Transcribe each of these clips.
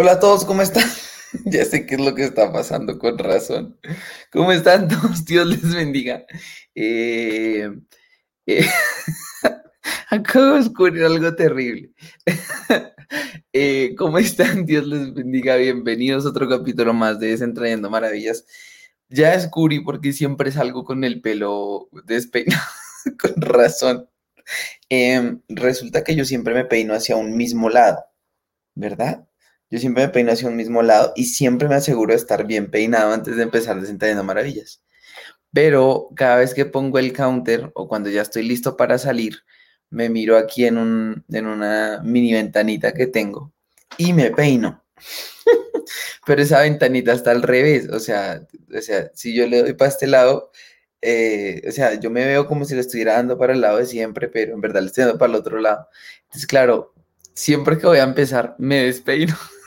Hola a todos, ¿cómo están? ya sé qué es lo que está pasando, con razón. ¿Cómo están todos? Dios les bendiga. Eh, eh, acabo de descubrir algo terrible. Eh, ¿Cómo están? Dios les bendiga. Bienvenidos a otro capítulo más de Desentrañando Maravillas. Ya descubrí porque siempre salgo con el pelo despeinado, con razón. Em, resulta que yo siempre me peino hacia un mismo lado, ¿verdad? Yo siempre me peino hacia un mismo lado y siempre me aseguro de estar bien peinado antes de empezar Desentrañando Maravillas. Pero cada vez que pongo el counter o cuando ya estoy listo para salir, me miro aquí en, un, en una mini ventanita que tengo y me peino. Pero esa ventanita está al revés, o sea, o sea, si yo le doy para este lado, eh, o sea, yo me veo como si le estuviera dando para el lado de siempre, pero en verdad le estoy dando para el otro lado. Entonces, claro, siempre que voy a empezar, me despeino.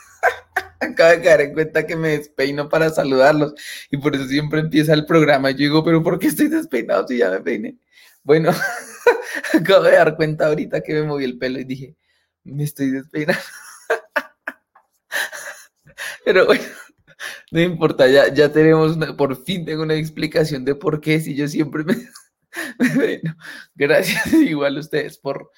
Acabo de caer en cuenta que me despeino para saludarlos y por eso siempre empieza el programa. Yo digo, pero ¿por qué estoy despeinado si ya me peiné? Bueno, acabo de dar cuenta ahorita que me moví el pelo y dije, me estoy despeinando. Pero bueno, no importa, ya, ya tenemos, por fin tengo una explicación de por qué si yo siempre me, peino. Gracias igual a ustedes por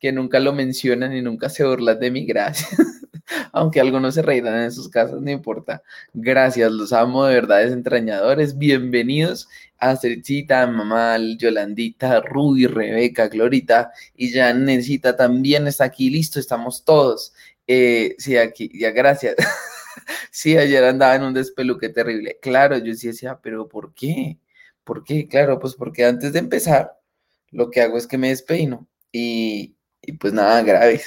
que nunca lo mencionan y nunca se burlan de mí, gracias. Aunque algunos se reirán en sus casas, no importa. Gracias, los amo de verdad, entrañadores. Bienvenidos a Cita, Mamá, Yolandita, Ruby, Rebeca, Glorita y Janecita también está aquí. Listo, estamos todos. Eh, sí, aquí, ya gracias. sí, ayer andaba en un despeluque terrible. Claro, yo sí decía, pero ¿por qué? ¿Por qué? Claro, pues porque antes de empezar, lo que hago es que me despeino y, y pues nada, grave.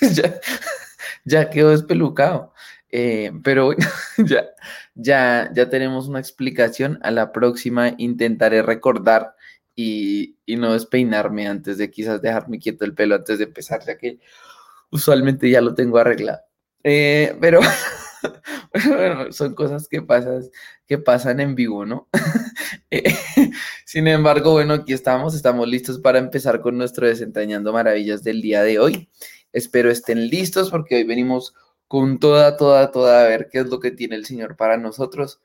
ya, quedó despelucado. Eh, pero ya, ya, ya tenemos una explicación. A la próxima intentaré recordar y, y, no despeinarme antes de quizás dejarme quieto el pelo antes de empezar, ya que usualmente ya lo tengo arreglado. Eh, pero bueno, son cosas que, pasan, que pasan en vivo, ¿no? Eh, sin embargo, bueno, aquí estamos, estamos listos para empezar con nuestro Desentrañando Maravillas del día de hoy. Espero estén listos porque hoy venimos con toda, toda, toda a ver qué es lo que tiene el Señor para nosotros.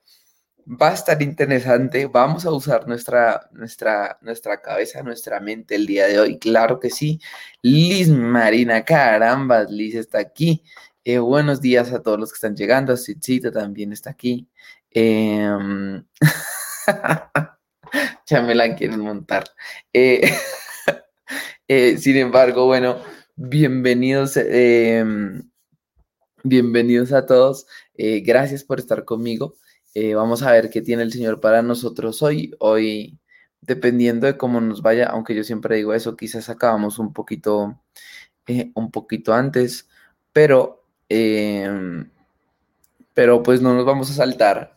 Va a estar interesante, vamos a usar nuestra, nuestra, nuestra cabeza, nuestra mente el día de hoy, claro que sí. Liz Marina, caramba, Liz está aquí. Eh, buenos días a todos los que están llegando. Cita también está aquí. Em, ya me la quieren montar. Eh, eh, sin embargo, bueno, bienvenidos. Em, bienvenidos a todos. gracias por estar conmigo. vamos a ver qué tiene el Señor para nosotros hoy. Hoy, dependiendo de cómo nos vaya, aunque yo siempre digo eso, quizás acabamos un poquito, un poquito antes, pero Em, pero pues no nos vamos a saltar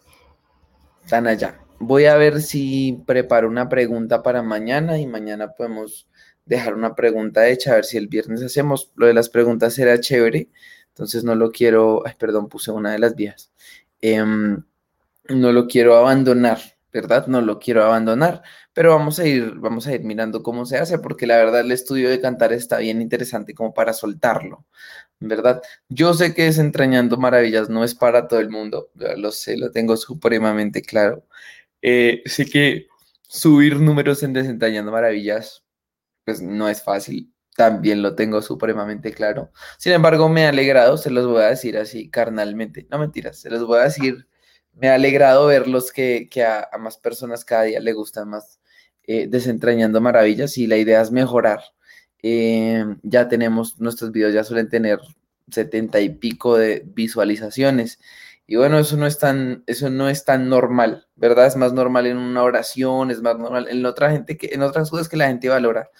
tan allá. Voy a ver si preparo una pregunta para mañana y mañana podemos dejar una pregunta hecha, a ver si el viernes hacemos. Lo de las preguntas será chévere, entonces no lo quiero, perdón, puse una de las vías. Em, no lo quiero abandonar, ¿verdad? No lo quiero abandonar, pero vamos a ir, vamos a ir mirando cómo se hace, porque la verdad el estudio de cantar está bien interesante como para soltarlo. ¿Verdad? Yo sé que Desentrañando Maravillas no es para todo el mundo, lo sé, lo tengo supremamente claro. Eh, sé que subir números en Desentrañando Maravillas, pues no es fácil, también lo tengo supremamente claro. Sin embargo, me ha alegrado, se los voy a decir así carnalmente, no mentiras, se los voy a decir, me ha alegrado verlos que, que a, más personas cada día le gustan más eh, Desentrañando Maravillas y la idea es mejorar eh, ya tenemos, nuestros videos ya suelen tener 70 y pico de visualizaciones. Y bueno, eso no es tan, eso no es tan normal, ¿verdad? Es más normal en una oración, es más normal en otra gente que, en otras cosas que la gente valora.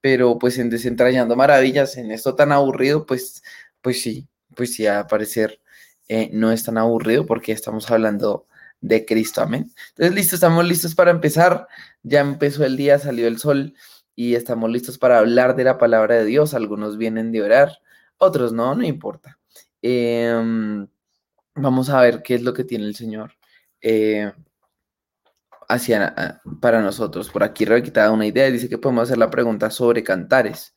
Pero pues en desentrañando maravillas, en esto tan aburrido, pues, pues sí, pues sí, a parecer eh, no es tan aburrido porque estamos hablando de Cristo, amén. Entonces, listo, estamos listos para empezar. Ya empezó el día, salió el sol y estamos listos para hablar de la palabra de Dios. Algunos vienen de orar, otros no, no importa. Em, vamos a ver qué es lo que tiene el Señor eh, hacia, para nosotros. Por aquí Rebequita da una idea, dice que podemos hacer la pregunta sobre cantares.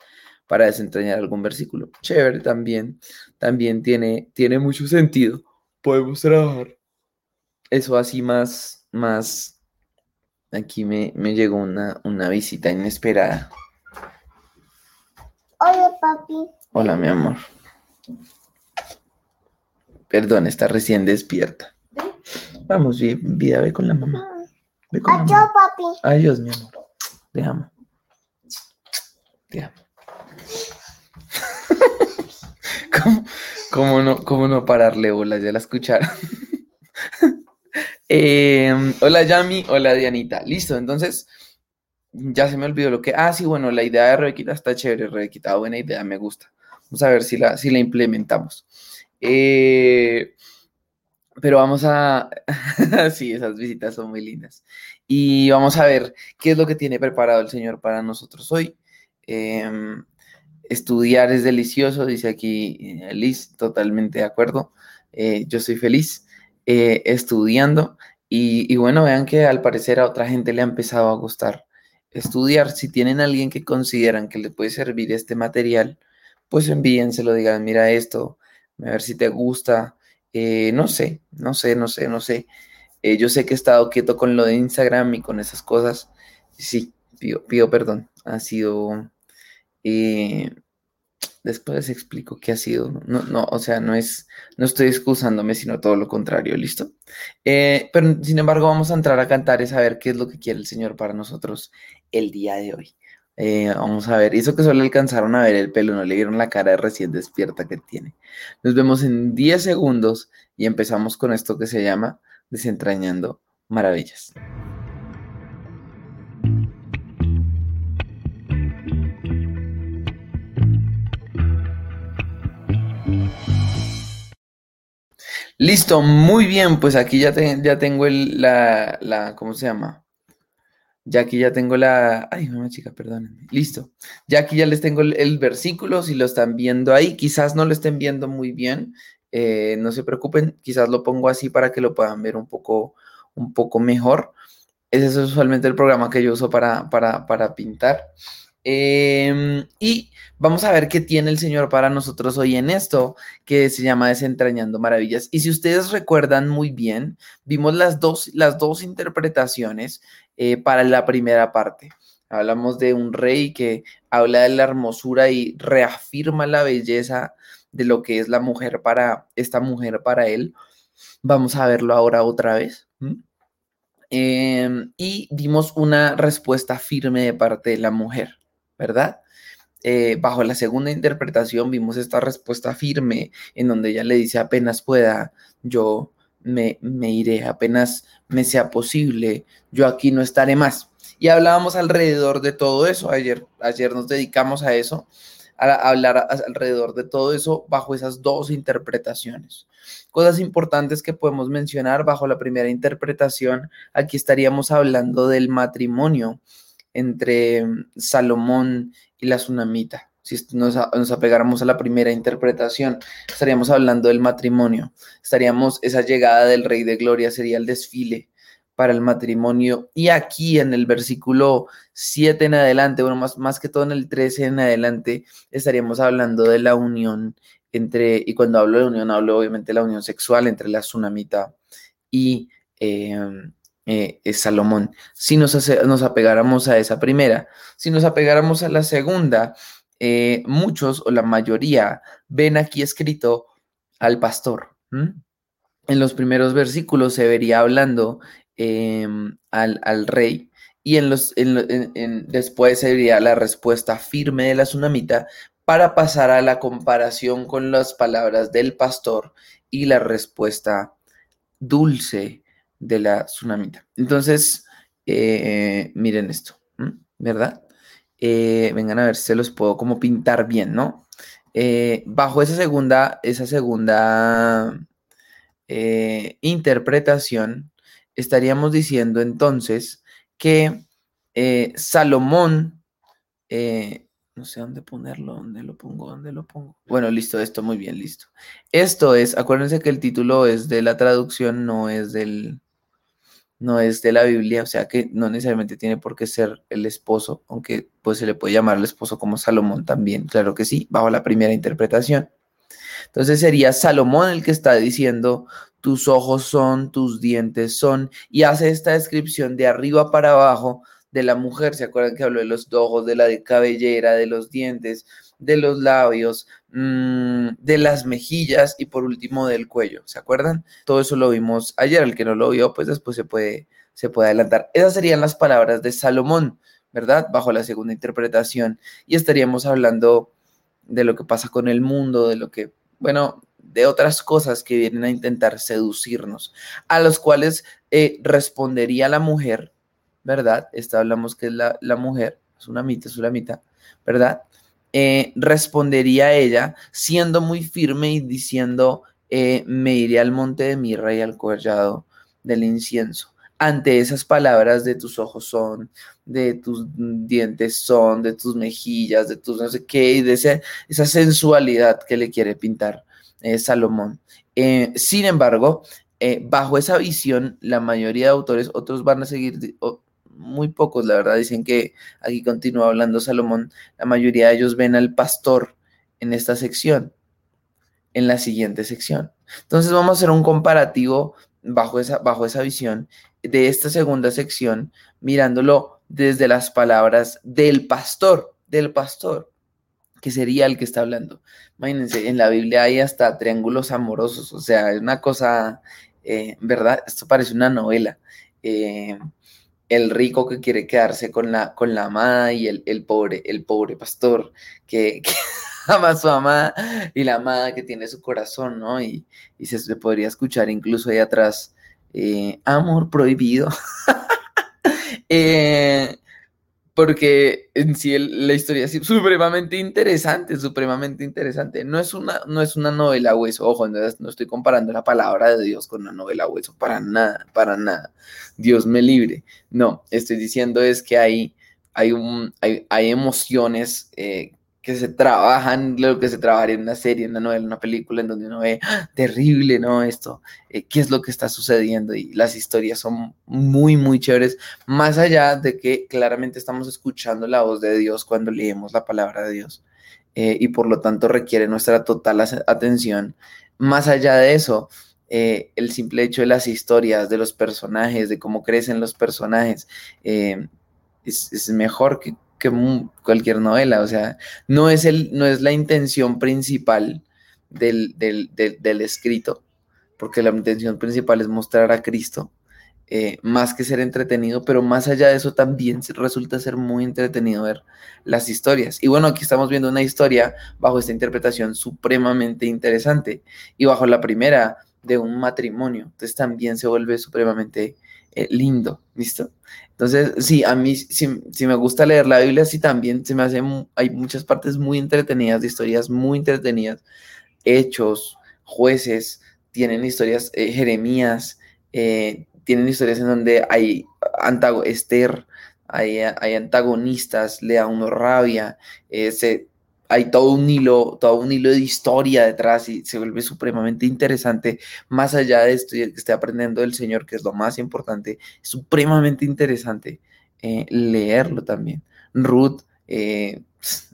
para desentrañar algún versículo. Chévere también, también tiene, tiene mucho sentido. Podemos trabajar. Eso así más, más, aquí me, llegó una, una visita inesperada. Hola, papi. Hola, mi amor. Perdón, está recién despierta. Vamos, vida, ve con la mamá. Adiós, papi. Adiós, mi amor. Te amo. Te amo. ¿Cómo, no, ¿Cómo no pararle bolas? Ya la escucharon. Em, hola, Yami. Hola, Dianita. Listo, entonces ya se me olvidó lo que. Ah, sí, bueno, la idea de Rebequita está chévere, Rebequita. Buena idea, me gusta. Vamos a ver si la, si la implementamos. Eh, pero vamos a... sí, esas visitas son muy lindas. Y vamos a ver qué es lo que tiene preparado el Señor para nosotros hoy. Em, estudiar es delicioso, dice aquí eh, Liz, totalmente de acuerdo. Eh, yo soy feliz eh, estudiando y, bueno, vean que al parecer a otra gente le ha empezado a gustar estudiar. Si tienen alguien que consideran que le puede servir este material, pues envíenselo, digan, mira esto, a ver si te gusta. Eh, no sé, no sé, no sé, no sé. Eh, yo sé que he estado quieto con lo de Instagram y con esas cosas. Sí, pido, pido perdón. Ha sido... después explico qué ha sido. No, no, o sea, no es, no estoy excusándome, sino todo lo contrario, ¿listo? pero sin embargo, vamos a entrar a cantar y saber qué es lo que quiere el Señor para nosotros el día de hoy. Eh, vamos a ver, hizo que solo alcanzaron a ver el pelo, no le dieron la cara de recién despierta que tiene. Nos vemos en 10 segundos y empezamos con esto que se llama Desentrañando Maravillas. Listo, muy bien, pues aquí ya, ya tengo el, la, la, ¿cómo se llama? Ya aquí ya tengo la... Ay, mamá chica, perdónenme. Listo. Ya aquí ya les tengo el, versículo, si lo están viendo ahí. Quizás no lo estén viendo muy bien. Eh, no se preocupen, quizás lo pongo así para que lo puedan ver un poco, un poco mejor. Ese es usualmente el programa que yo uso para, para, para pintar. Em, y vamos a ver qué tiene el Señor para nosotros hoy en esto, que se llama Desentrañando Maravillas. Y si ustedes recuerdan muy bien, vimos las dos, las dos interpretaciones eh, para la primera parte. Hablamos de un rey que habla de la hermosura y reafirma la belleza de lo que es la mujer para esta mujer para él. Vamos a verlo ahora otra vez. Em, y dimos una respuesta firme de parte de la mujer. ¿Verdad? Eh, bajo la segunda interpretación vimos esta respuesta firme en donde ella le dice apenas pueda, yo me, me iré, apenas me sea posible, yo aquí no estaré más. Y hablábamos alrededor de todo eso, ayer, ayer nos dedicamos a eso, a, hablar alrededor de todo eso bajo esas dos interpretaciones. Cosas importantes que podemos mencionar bajo la primera interpretación, aquí estaríamos hablando del matrimonio entre Salomón y la tsunamita. Si nos, apegáramos a la primera interpretación, estaríamos hablando del matrimonio. Estaríamos, esa llegada del Rey de Gloria sería el desfile para el matrimonio. Y aquí en el versículo 7 en adelante, bueno, más, más que todo en el 13 en adelante, estaríamos hablando de la unión entre, y cuando hablo de unión, hablo obviamente de la unión sexual entre la tsunamita y em, eh, es Salomón. Si nos, nos, apegáramos a esa primera, si nos apegáramos a la segunda, eh, muchos o la mayoría ven aquí escrito al pastor. En los primeros versículos se vería hablando em, al, rey y en los, después se vería la respuesta firme de la tsunamita para pasar a la comparación con las palabras del pastor y la respuesta dulce de la tsunamita. Entonces, eh, miren esto, ¿verdad? Eh, vengan a ver se los puedo como pintar bien, ¿no? Eh, bajo esa segunda, esa segunda interpretación, estaríamos diciendo entonces que Salomón, no sé dónde ponerlo, dónde lo pongo, dónde lo pongo. Bueno, listo, esto muy bien, listo. Esto es, acuérdense que el título es de la traducción, no es del, no es de la Biblia, o sea que no necesariamente tiene por qué ser el esposo, aunque pues se le puede llamar al esposo como Salomón también, claro que sí, bajo la primera interpretación. Entonces sería Salomón el que está diciendo, tus ojos son, tus dientes son, y hace esta descripción de arriba para abajo de la mujer, ¿se acuerdan que habló de los ojos, de la cabellera, de los dientes, de los labios, mm, de las mejillas y por último del cuello, ¿se acuerdan? Todo eso lo vimos ayer, el que no lo vio, pues después se puede, se puede adelantar. Esas serían las palabras de Salomón, ¿verdad? Bajo la segunda interpretación. Y estaríamos hablando de lo que pasa con el mundo, de lo que, bueno, de otras cosas que vienen a intentar seducirnos, a los cuales eh, respondería la mujer, ¿verdad? Esta hablamos que es la, la mujer, es una mitad, es una mitad, ¿verdad? Eh, respondería ella siendo muy firme y diciendo, eh, me iré al monte de mirra y al collado del incienso. Ante esas palabras de tus ojos son, de tus dientes son, de tus mejillas, de tus no sé qué, y de esa sensualidad que le quiere pintar eh, Salomón. sin embargo, bajo esa visión, la mayoría de autores, otros van a seguir, muy pocos, la verdad, dicen que aquí continúa hablando Salomón, la mayoría de ellos ven al pastor en esta sección, en la siguiente sección. Entonces vamos a hacer un comparativo bajo esa, bajo esa visión de esta segunda sección, mirándolo desde las palabras del pastor, del pastor, que sería el que está hablando. Imagínense, en la Biblia hay hasta triángulos amorosos, o sea, es una cosa, eh, ¿verdad? Esto parece una novela. Eh, el rico que quiere quedarse con la, con la amada y el, pobre, el pobre pastor que, ama a su amada y la amada que tiene su corazón, ¿no? Y, se, podría escuchar incluso ahí atrás, eh, amor prohibido. eh, porque en sí la historia es supremamente interesante, supremamente interesante. No es una, no es una novela hueso, ojo, no, no, estoy comparando la palabra de Dios con una novela hueso, para nada, para nada. Dios me libre. No, estoy diciendo es que hay, hay, un, hay, hay emociones eh, que se trabajan, lo que se trabajaría en una serie, en una novela, en una película, en donde uno ve, ¡ah! terrible, ¿no? Esto, eh, ¿qué es lo que está sucediendo? Y las historias son muy, muy chéveres, más allá de que claramente estamos escuchando la voz de Dios cuando leemos la palabra de Dios. Eh, y por lo tanto requiere nuestra total atención. Más allá de eso, eh, el simple hecho de las historias, de los personajes, de cómo crecen los personajes, es, es mejor que que cualquier novela, o sea, no es, el, no es la intención principal del, escrito, porque la intención principal es mostrar a Cristo, eh, más que ser entretenido, pero más allá de eso también resulta ser muy entretenido ver las historias. Y bueno, aquí estamos viendo una historia bajo esta interpretación supremamente interesante y bajo la primera de un matrimonio, entonces también se vuelve supremamente eh, lindo, ¿listo? Entonces, sí, a mí sí, me gusta leer la Biblia, sí también se me hace, hay muchas partes muy entretenidas, de historias muy entretenidas, hechos, jueces, tienen historias, eh, Jeremías, eh, tienen historias en donde hay antago Esther, hay, hay antagonistas, le da uno rabia, se hay todo un hilo, todo un hilo de historia detrás y se vuelve supremamente interesante, más allá de esto que esté aprendiendo del Señor, que es lo más importante, es supremamente interesante eh, leerlo también. Ruth, eh,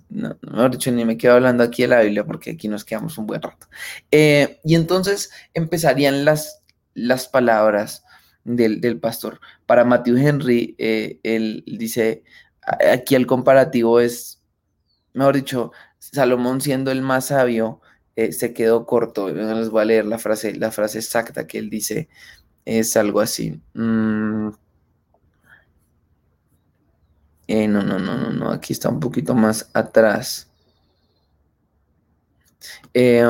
no, mejor dicho, ni me quedo hablando aquí de la Biblia porque aquí nos quedamos un buen rato. Eh, y entonces empezarían las, las palabras del, del pastor. Para Matthew Henry, él dice, aquí el comparativo es mejor dicho, Salomón siendo el más sabio, eh, se quedó corto. Les voy a leer la frase, la frase exacta que él dice. Es algo así. Mm. Eh, no, no, no, no, no. Aquí está un poquito más atrás. Eh,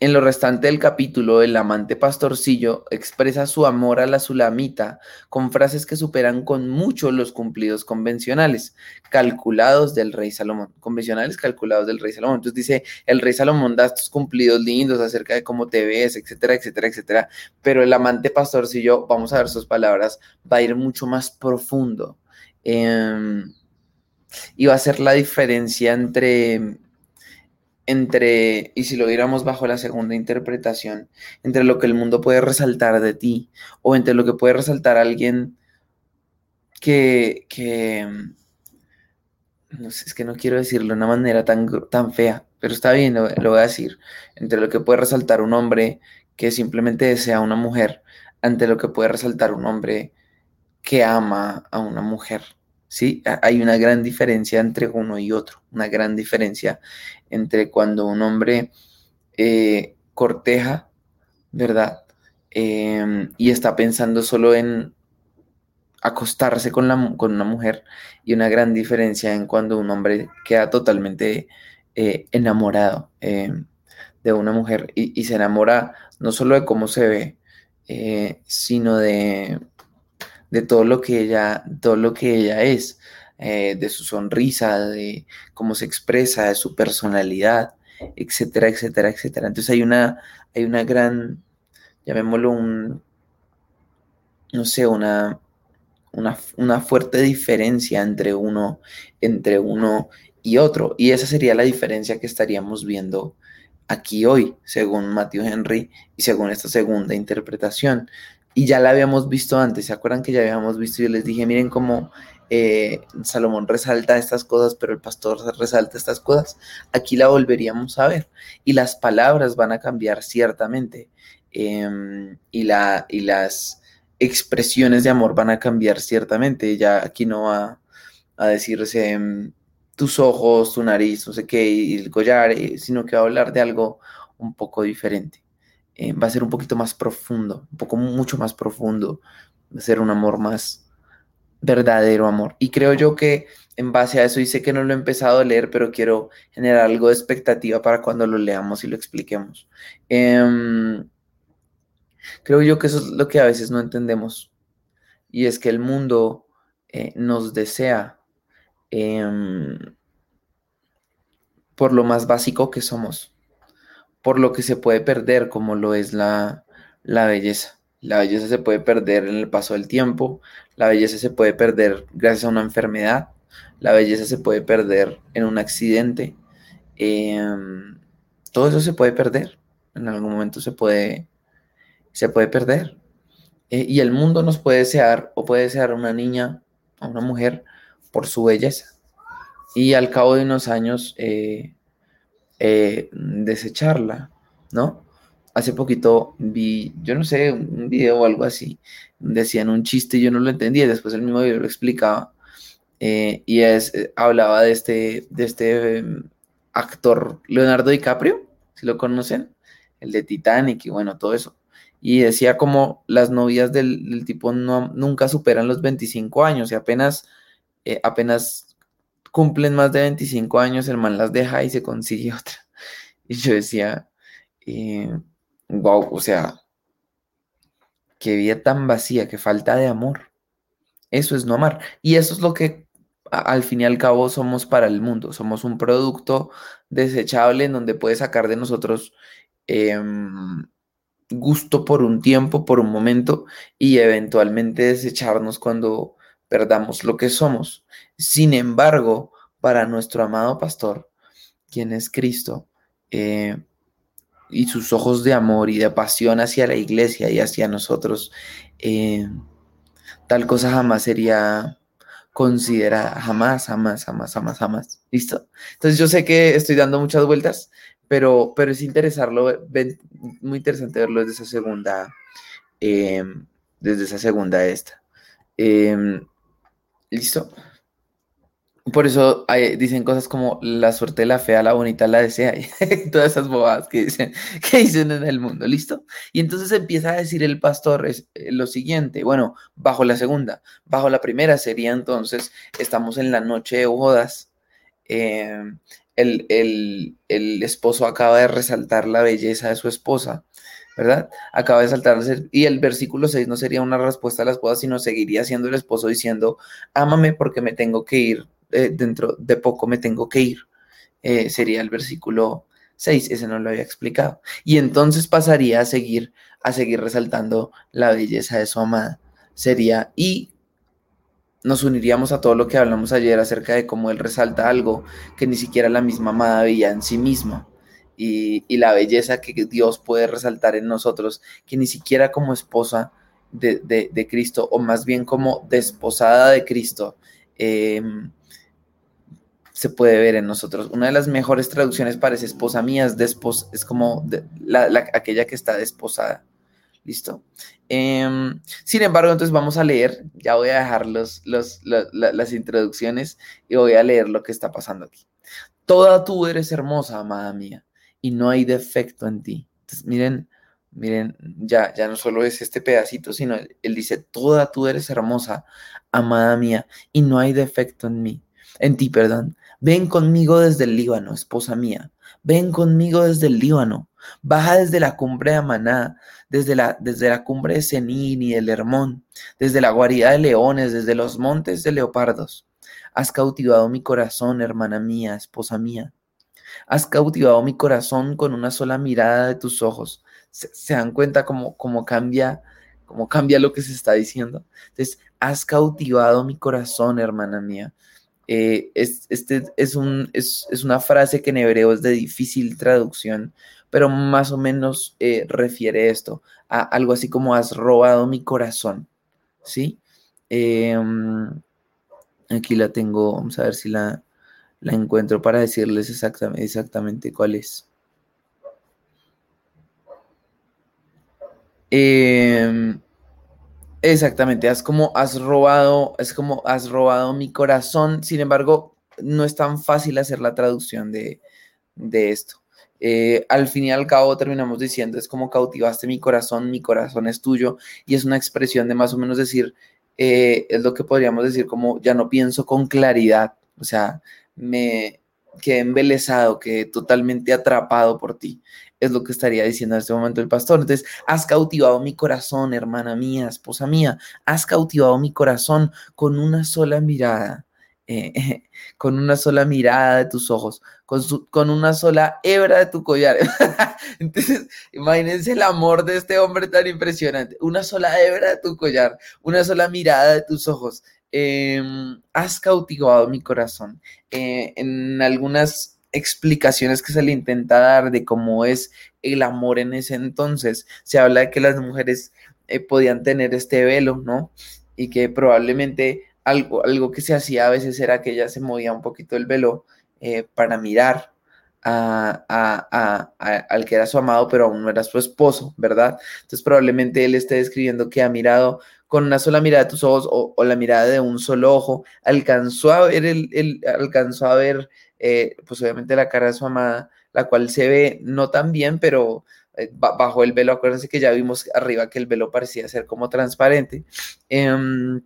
en lo restante del capítulo, el amante pastorcillo expresa su amor a la sulamita con frases que superan con mucho los cumplidos convencionales, calculados del rey Salomón. Convencionales calculados del rey Salomón. Entonces dice, el rey Salomón da estos cumplidos lindos acerca de cómo te ves, etcétera, etcétera, etcétera. Pero el amante pastorcillo, vamos a ver sus palabras, va a ir mucho más profundo. Em, y va a ser la diferencia entre entre, y si lo viéramos bajo la segunda interpretación, entre lo que el mundo puede resaltar de ti o entre lo que puede resaltar alguien que, que no sé, es que no quiero decirlo de una manera tan, tan fea, pero está bien, lo, lo voy a decir, entre lo que puede resaltar un hombre que simplemente desea a una mujer, ante lo que puede resaltar un hombre que ama a una mujer. ¿Sí? Hay una gran diferencia entre uno y otro, una gran diferencia entre cuando un hombre eh, corteja, ¿verdad? Em, y está pensando solo en acostarse con, la, con, una mujer y una gran diferencia en cuando un hombre queda totalmente eh, enamorado em, de una mujer y, se enamora no solo de cómo se ve, eh, sino de, de todo lo que ella, todo lo que ella es, eh, de su sonrisa, de cómo se expresa, de su personalidad, etcétera, etcétera, etcétera. Entonces hay una, hay una gran, llamémoslo un, no sé, una, una, una, fuerte diferencia entre uno, entre uno y otro. Y esa sería la diferencia que estaríamos viendo aquí hoy, según Matthew Henry y según esta segunda interpretación y ya la habíamos visto antes, ¿se acuerdan que ya habíamos visto? Yo les dije, miren cómo eh, Salomón resalta estas cosas, pero el pastor resalta estas cosas. Aquí la volveríamos a ver y las palabras van a cambiar ciertamente em, y, la, y las expresiones de amor van a cambiar ciertamente. Ya aquí no va a decirse em, tus ojos, tu nariz, no sé qué, y el collar, eh, sino que va a hablar de algo un poco diferente. Eh, va a ser un poquito más profundo, un poco mucho más profundo, va a ser un amor más verdadero amor. Y creo yo que en base a eso, y sé que no lo he empezado a leer, pero quiero generar algo de expectativa para cuando lo leamos y lo expliquemos. Em, creo yo que eso es lo que a veces no entendemos, y es que el mundo eh, nos desea em, por lo más básico que somos por lo que se puede perder, como lo es la, belleza. La belleza se puede perder en el paso del tiempo, la belleza se puede perder gracias a una enfermedad, la belleza se puede perder en un accidente. Em, todo eso se puede perder, en algún momento se puede, se puede perder. Eh, y el mundo nos puede desear o puede desear a una niña, a una mujer, por su belleza. Y al cabo de unos años, eh, eh, desecharla, ¿no? Hace poquito vi, yo no sé, un video o algo así, decían un chiste y yo no lo entendía, después el mismo video lo explicaba, eh, y es, eh, hablaba de este, de este em, actor Leonardo DiCaprio, si lo conocen, el de Titanic y bueno, todo eso. Y decía como las novias del, tipo no, nunca superan los 25 años y apenas, apenas cumplen más de 25 años, el las deja y se consigue otra. Y yo decía, wow, eh, o sea, qué vida tan vacía, qué falta de amor. Eso es no amar. Y eso es lo que al fin y al cabo somos para el mundo. Somos un producto desechable en donde puede sacar de nosotros em, gusto por un tiempo, por un momento, y eventualmente desecharnos cuando perdamos lo que somos. Sin embargo, para nuestro amado pastor, quien es Cristo, eh, y sus ojos de amor y de pasión hacia la iglesia y hacia nosotros, eh, tal cosa jamás sería considerada, jamás, jamás, jamás, jamás, jamás. ¿Listo? Entonces yo sé que estoy dando muchas vueltas, pero, pero es interesarlo, muy interesante verlo desde esa segunda, eh, desde esa segunda esta. ¿Listo? Por eso dicen cosas como la suerte la fea, la bonita la desea, y todas esas bobadas que dicen, que dicen en el mundo, ¿listo? Y entonces empieza a decir el pastor es, eh, lo siguiente, bueno, bajo la segunda, bajo la primera sería entonces, estamos en la noche de bodas, em, el, el esposo acaba de resaltar la belleza de su esposa, ¿verdad? Acaba de saltar, y el versículo 6 no sería una respuesta a las bodas, sino seguiría siendo el esposo diciendo, ámame porque me tengo que ir, eh, dentro de poco me tengo que ir. Eh, sería el versículo 6, ese no lo había explicado. Y entonces pasaría a seguir, a seguir resaltando la belleza de su amada. Sería, y nos uniríamos a todo lo que hablamos ayer acerca de cómo él resalta algo que ni siquiera la misma amada veía en sí misma. y, la belleza que Dios puede resaltar en nosotros, que ni siquiera como esposa de, Cristo, o más bien como desposada de Cristo, em, se puede ver en nosotros. Una de las mejores traducciones para esa esposa mía es, es como aquella que está desposada. ¿Listo? Em, sin embargo, entonces vamos a leer, ya voy a dejar los, las introducciones y voy a leer lo que está pasando aquí. Toda tú eres hermosa, amada mía, y no hay defecto en ti. Entonces, miren, miren, ya, ya no solo es este pedacito, sino él, dice, toda tú eres hermosa, amada mía, y no hay defecto en mí, en ti, perdón. Ven conmigo desde el Líbano, esposa mía. Ven conmigo desde el Líbano. Baja desde la cumbre de Amaná, desde la, desde la cumbre de Senín y el Hermón, desde la guarida de leones, desde los montes de leopardos. Has cautivado mi corazón, hermana mía, esposa mía. Has cautivado mi corazón con una sola mirada de tus ojos. Se, dan cuenta cómo, cómo, cambia, cómo cambia lo que se está diciendo. Entonces, has cautivado mi corazón, hermana mía. Eh, es, este es, un, es, una frase que en hebreo es de difícil traducción, pero más o menos eh, refiere esto a algo así como has robado mi corazón, ¿sí? Em, aquí la tengo, vamos a ver si la, la encuentro para decirles exactamente, exactamente cuál es. Eh, Exactamente, has como has robado, es como has robado mi corazón. Sin embargo, no es tan fácil hacer la traducción de, esto. Eh, al fin y al cabo terminamos diciendo, es como cautivaste mi corazón, mi corazón es tuyo, y es una expresión de más o menos decir, eh, es lo que podríamos decir como ya no pienso con claridad, o sea, me quedé embelesado, quedé totalmente atrapado por ti es lo que estaría diciendo en este momento el pastor. Entonces, has cautivado mi corazón, hermana mía, esposa mía, has cautivado mi corazón con una sola mirada, eh, con una sola mirada de tus ojos, con, con una sola hebra de tu collar. Entonces, imagínense el amor de este hombre tan impresionante, una sola hebra de tu collar, una sola mirada de tus ojos. Em, has cautivado mi corazón. Eh, en algunas explicaciones que se le intenta dar de cómo es el amor en ese entonces. Se habla de que las mujeres eh, podían tener este velo, ¿no? Y que probablemente algo, algo que se hacía a veces era que ella se movía un poquito el velo eh, para mirar a, al que era su amado, pero aún no era su esposo, ¿verdad? Entonces probablemente él esté describiendo que ha mirado con una sola mirada de tus ojos o, la mirada de un solo ojo, alcanzó a ver, el, alcanzó a ver eh, pues obviamente la cara de su amada, la cual se ve no tan bien, pero eh, bajo el velo, acuérdense que ya vimos arriba que el velo parecía ser como transparente. Em,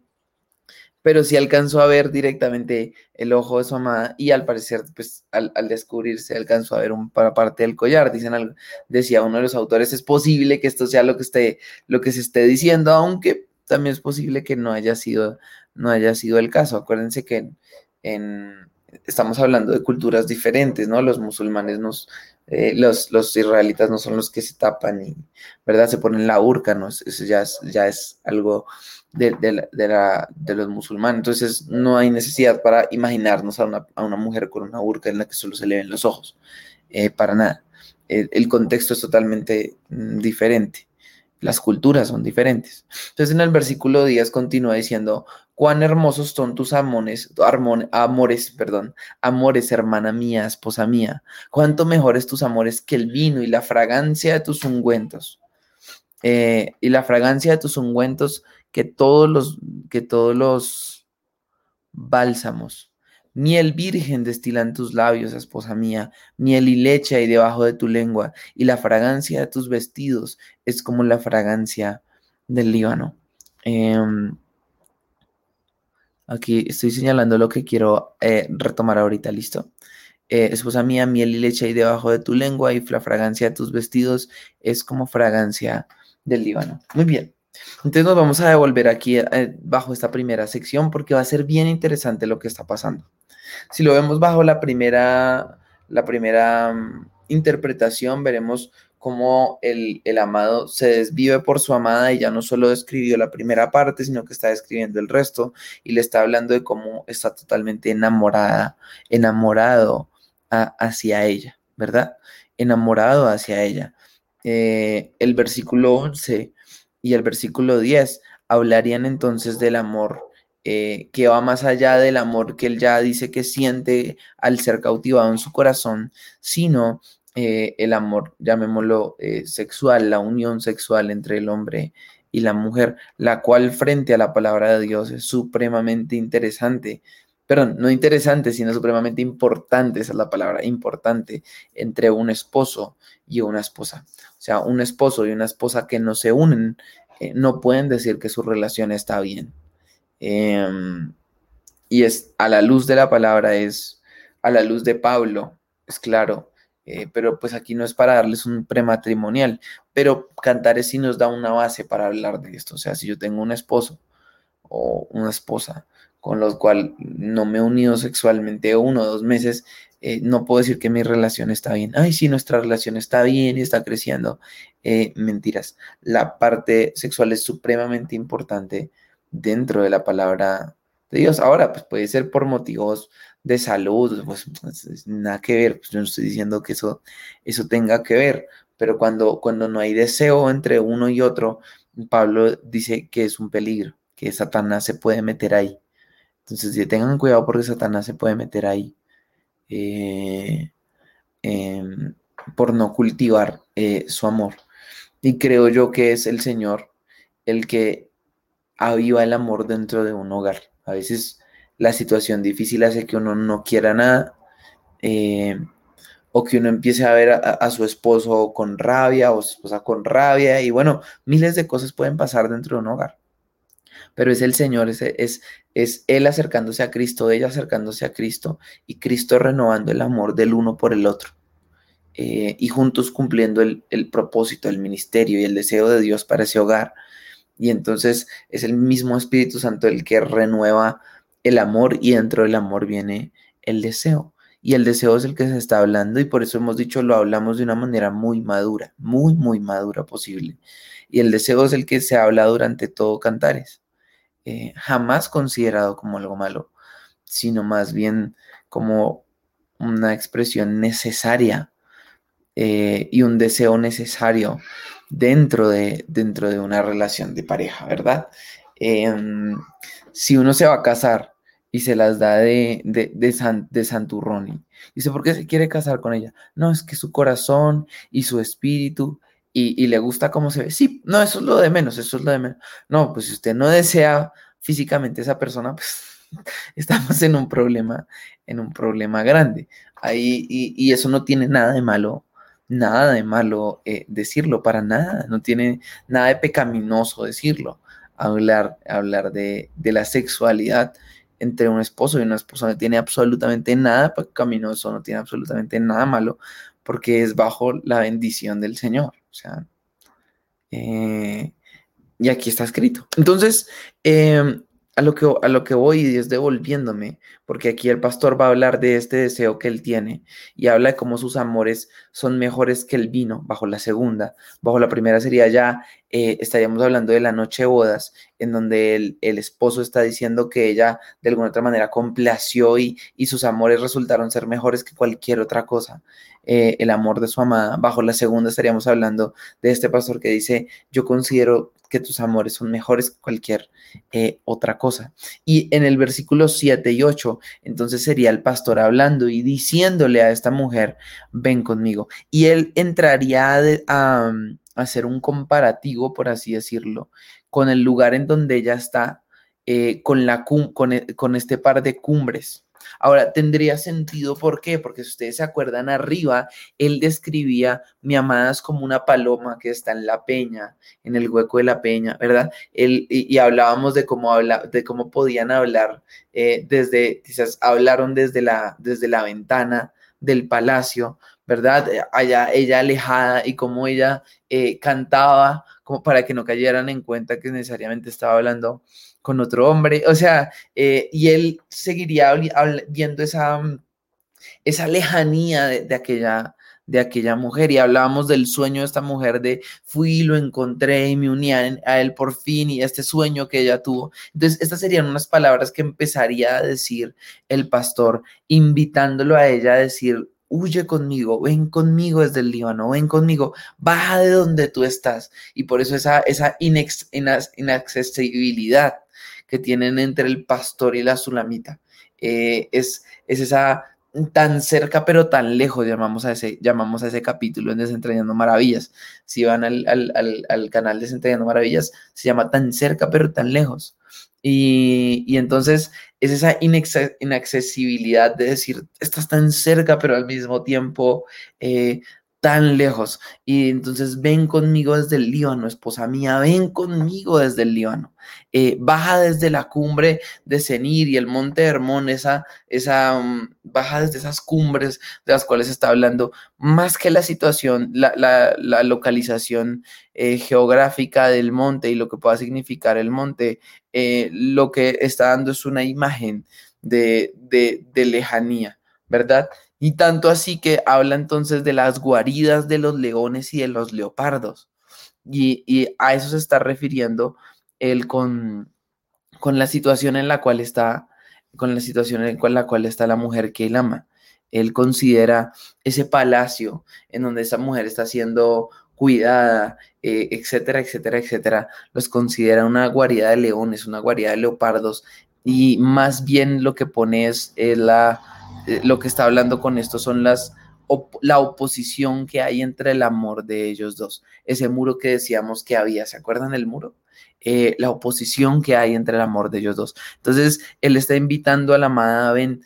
pero sí alcanzó a ver directamente el ojo de su amada y al parecer, pues al, descubrirse, alcanzó a ver un, parte del collar. Dicen decía uno de los autores, es posible que esto sea lo que, esté, lo que se esté diciendo, aunque también es posible que no haya sido, no haya sido el caso. Acuérdense que en estamos hablando de culturas diferentes, ¿no? Los musulmanes eh, los, los, israelitas no son los que se tapan y, ¿verdad? Se ponen la urca, ¿no? Eso ya es, ya es algo de, de, los musulmanes. Entonces, no hay necesidad para imaginarnos a una, mujer con una urca en la que solo se le ven los ojos, eh, para nada. el contexto es totalmente mm, diferente las culturas son diferentes. Entonces en el versículo 10 continúa diciendo, cuán hermosos son tus amores, amores, perdón, amores, hermana mía, esposa mía, cuánto mejores tus amores que el vino y la fragancia de tus ungüentos. Eh, y la fragancia de tus ungüentos que todos los, que todos los bálsamos. Miel virgen destilan tus labios, esposa mía, miel y leche hay debajo de tu lengua, y la fragancia de tus vestidos es como la fragancia del Líbano. Em, aquí estoy señalando lo que quiero eh, retomar ahorita, ¿listo? Eh, esposa mía, miel y leche hay debajo de tu lengua, y la fragancia de tus vestidos es como fragancia del Líbano. Muy bien. Entonces nos vamos a devolver aquí eh, bajo esta primera sección porque va a ser bien interesante lo que está pasando. Si lo vemos bajo la primera, la primera mm, interpretación, veremos cómo el, amado se desvive por su amada y ya no solo describió la primera parte, sino que está describiendo el resto y le está hablando de cómo está totalmente enamorada, enamorado hacia ella, ¿verdad? enamorado hacia ella. Eh, el versículo 11 y el versículo 10 hablarían entonces del amor eh, que va más allá del amor que él ya dice que siente al ser cautivado en su corazón, sino eh, el amor, llamémoslo sexual, la unión sexual entre el hombre y la mujer, la cual frente a la palabra de Dios es supremamente interesante. Pero no interesante, sino supremamente importante, esa es la palabra, importante, entre un esposo y una esposa. O sea, un esposo y una esposa que no se unen, eh, no pueden decir que su relación está bien. Em, y es a la luz de la palabra, es a la luz de Pablo, es claro, eh, pero pues aquí no es para darles un prematrimonial, pero Cantares sí nos da una base para hablar de esto. O sea, si yo tengo un esposo o una esposa con los cual no me he unido sexualmente uno o dos meses, eh, no puedo decir que mi relación está bien. Ay, sí, nuestra relación está bien y está creciendo. Eh, mentiras. La parte sexual es supremamente importante dentro de la palabra de Dios. Ahora, pues puede ser por motivos de salud, pues, pues nada que ver, pues yo no estoy diciendo que eso, eso tenga que ver, pero cuando, cuando no hay deseo entre uno y otro, Pablo dice que es un peligro, que Satanás se puede meter ahí. Entonces, tengan cuidado porque Satanás se puede meter ahí eh, em, por no cultivar eh, su amor. Y creo yo que es el Señor el que aviva el amor dentro de un hogar. A veces la situación difícil hace que uno no quiera nada eh, o que uno empiece a ver a, su esposo con rabia o su esposa con rabia y bueno, miles de cosas pueden pasar dentro de un hogar. Pero es el Señor, es, es, es Él acercándose a Cristo, ella acercándose a Cristo y Cristo renovando el amor del uno por el otro. Eh, y juntos cumpliendo el, el propósito, el ministerio y el deseo de Dios para ese hogar. Y entonces es el mismo Espíritu Santo el que renueva el amor y dentro del amor viene el deseo. Y el deseo es el que se está hablando y por eso hemos dicho, lo hablamos de una manera muy madura, muy, muy madura posible. Y el deseo es el que se habla durante todo Cantares. Eh, jamás considerado como algo malo, sino más bien como una expresión necesaria eh, y un deseo necesario dentro de, dentro de una relación de pareja, ¿verdad? Em, si uno se va a casar y se las da de, de, de, San, de Santurroni. Dice, ¿por qué se quiere casar con ella? No, es que su corazón y su espíritu y, y, le gusta cómo se ve. Sí, no, eso es lo de menos, eso es lo de menos. No, pues si usted no desea físicamente a esa persona, pues estamos en un problema, en un problema grande. Ahí, y, y eso no tiene nada de malo, nada de malo eh, decirlo, para nada, no tiene nada de pecaminoso decirlo, hablar, hablar de, de la sexualidad entre un esposo y una esposa no tiene absolutamente nada caminoso, no tiene absolutamente nada malo, porque es bajo la bendición del Señor. O sea, eh, y aquí está escrito. Entonces, em, a, lo que, a lo que voy y es devolviéndome, porque aquí el pastor va a hablar de este deseo que él tiene y habla de cómo sus amores son mejores que el vino, bajo la segunda. Bajo la primera sería ya, eh, estaríamos hablando de la noche de bodas, en donde el, esposo está diciendo que ella de alguna otra manera complació y, y sus amores resultaron ser mejores que cualquier otra cosa. Eh, el amor de su amada. Bajo la segunda estaríamos hablando de este pastor que dice, yo considero que tus amores son mejores que cualquier eh, otra cosa. Y en el versículo 7 y 8, entonces sería el pastor hablando y diciéndole a esta mujer, ven conmigo. Y él entraría a, hacer un comparativo, por así decirlo, con el lugar en donde ella está, eh, con, la, e, este par de cumbres. Ahora, tendría sentido, ¿por qué? Porque si ustedes se acuerdan arriba, él describía mi amada como una paloma que está en la peña, en el hueco de la peña, ¿verdad? Él, y, hablábamos de cómo, habla, de cómo podían hablar eh, desde, quizás hablaron desde la, desde la ventana del palacio, ¿verdad? Allá ella alejada y cómo ella eh, cantaba, como para que no cayeran en cuenta que necesariamente estaba hablando con otro hombre, o sea, eh, y él seguiría viendo esa, mm, esa lejanía de, aquella, de aquella mujer y hablábamos del sueño de esta mujer de fui, lo encontré y me uní a él por fin y este sueño que ella tuvo. Entonces, estas serían unas palabras que empezaría a decir el pastor, invitándolo a ella a decir huye conmigo, ven conmigo desde el Líbano, ven conmigo, baja de donde tú estás. Y por eso esa, esa inaccesibilidad que tienen entre el pastor y la sulamita eh, es, es esa tan cerca pero tan lejos, llamamos a ese, llamamos a ese capítulo en Desentrañando Maravillas. Si van al, al, al, canal Desentrañando Maravillas, se llama tan cerca pero tan lejos. Y, y entonces es esa inaccesibilidad de decir, estás tan cerca pero al mismo tiempo eh, tan lejos. Y entonces ven conmigo desde el Líbano, esposa mía, ven conmigo desde el Líbano. Eh, baja desde la cumbre de Senir y el monte Hermón, esa, esa, mm, baja desde esas cumbres de las cuales está hablando, más que la situación, la, la, localización eh, geográfica del monte y lo que pueda significar el monte, eh, lo que está dando es una imagen de, de, de lejanía, ¿verdad? Y tanto así que habla entonces de las guaridas de los leones y de los leopardos. Y, a eso se está refiriendo él con, con, la situación en la cual está, con la situación en la cual está la mujer que él ama. Él considera ese palacio en donde esa mujer está siendo cuidada, eh, etcétera, etcétera, etcétera, los considera una guarida de leones, una guarida de leopardos, y más bien lo que pone es la eh, lo que está hablando con esto son las la oposición que hay entre el amor de ellos dos. Ese muro que decíamos que había, ¿se acuerdan del muro? Eh, la oposición que hay entre el amor de ellos dos. Entonces, él está invitando a la amada ven,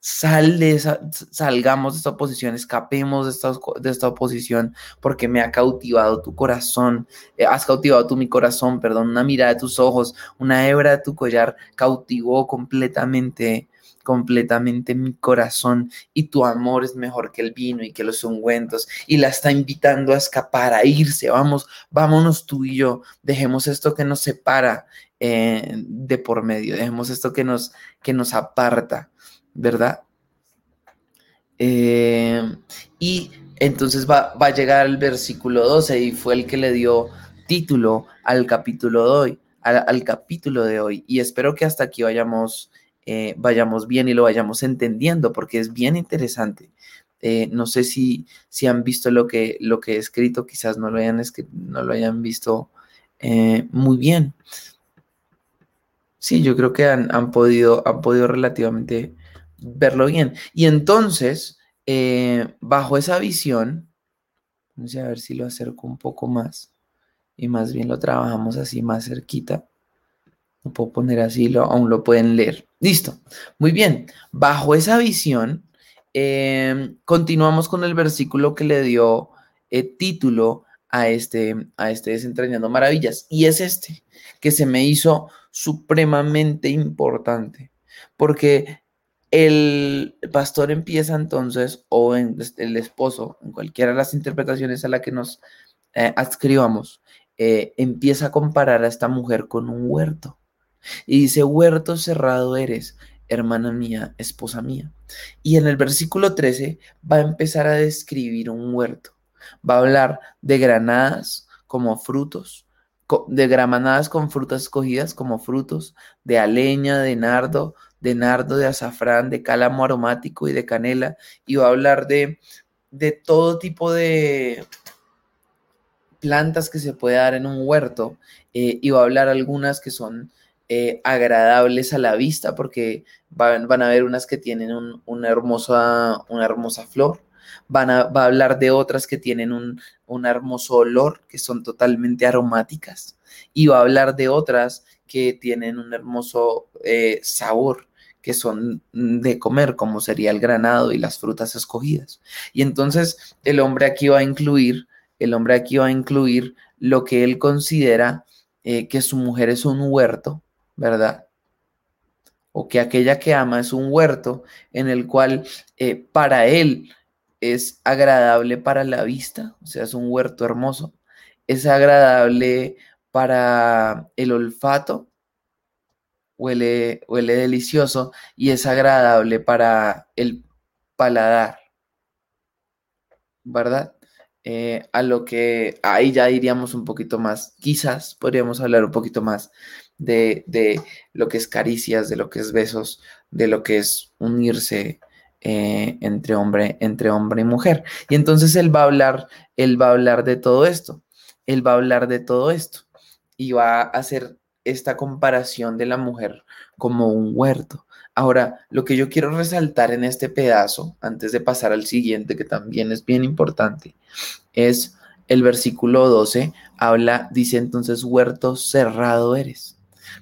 sal de esa, salgamos de esta oposición, escapemos de esta, de esta oposición, porque me ha cautivado tu corazón, eh, has cautivado tu mi corazón, perdón, una mirada de tus ojos, una hebra de tu collar cautivó completamente completamente mi corazón y tu amor es mejor que el vino y que los ungüentos y la está invitando a escapar, a irse, vamos, vámonos tú y yo, dejemos esto que nos separa eh, de por medio, dejemos esto que nos, que nos aparta, ¿verdad? Eh, y entonces va, va, a llegar el versículo 12 y fue el que le dio título al capítulo de hoy, al, al capítulo de hoy. Y espero que hasta aquí vayamos eh, vayamos bien y lo vayamos entendiendo, porque es bien interesante. Eh, no sé si, si han visto lo que, lo que he escrito, quizás no lo hayan, no lo hayan visto eh, muy bien. Sí, yo creo que han, podido, han podido relativamente verlo bien. Y entonces, bajo esa visión, vamos a ver si lo acerco un poco más y más bien lo trabajamos así más cerquita. Lo puedo poner así, lo, aún lo pueden leer. Listo. Muy bien. Bajo esa visión, em, continuamos con el versículo que le dio eh, título a este, a este Desentrañando Maravillas. Y es este, que se me hizo supremamente importante. Porque el pastor empieza entonces, o en, el esposo, en cualquiera de las interpretaciones a la que nos eh, adscribamos, eh, empieza a comparar a esta mujer con un huerto. Y dice, huerto cerrado eres, hermana mía, esposa mía. Y en el versículo 13 va a empezar a describir un huerto. Va a hablar de granadas como frutos, de granadas con frutas escogidas como frutos, de aleña, de nardo, de nardo, de azafrán, de cálamo aromático y de canela. Y va a hablar de, de todo tipo de plantas que se puede dar en un huerto. Eh, y va a hablar algunas que son eh, agradables a la vista porque van, a haber unas que tienen una, hermosa, una hermosa flor, van a, va a hablar de otras que tienen un, un hermoso olor, que son totalmente aromáticas, y va a hablar de otras que tienen un hermoso eh, sabor, que son de comer, como sería el granado y las frutas escogidas. Y entonces el hombre aquí va a incluir, el hombre aquí va a incluir lo que él considera eh, que su mujer es un huerto, ¿verdad? O que aquella que ama es un huerto en el cual eh, para él es agradable para la vista, o sea, es un huerto hermoso, es agradable para el olfato, huele, huele delicioso y es agradable para el paladar, ¿verdad? Eh, a lo que ahí ya diríamos un poquito más, quizás podríamos hablar un poquito más de, lo que es caricias, de lo que es besos, de lo que es unirse eh, entre, hombre, entre hombre y mujer. Y entonces él va a hablar, él va a hablar de todo esto, él va a hablar de todo esto y va a hacer esta comparación de la mujer como un huerto. Ahora, lo que yo quiero resaltar en este pedazo, antes de pasar al siguiente, que también es bien importante, es el versículo 12, habla, dice entonces, huerto cerrado eres.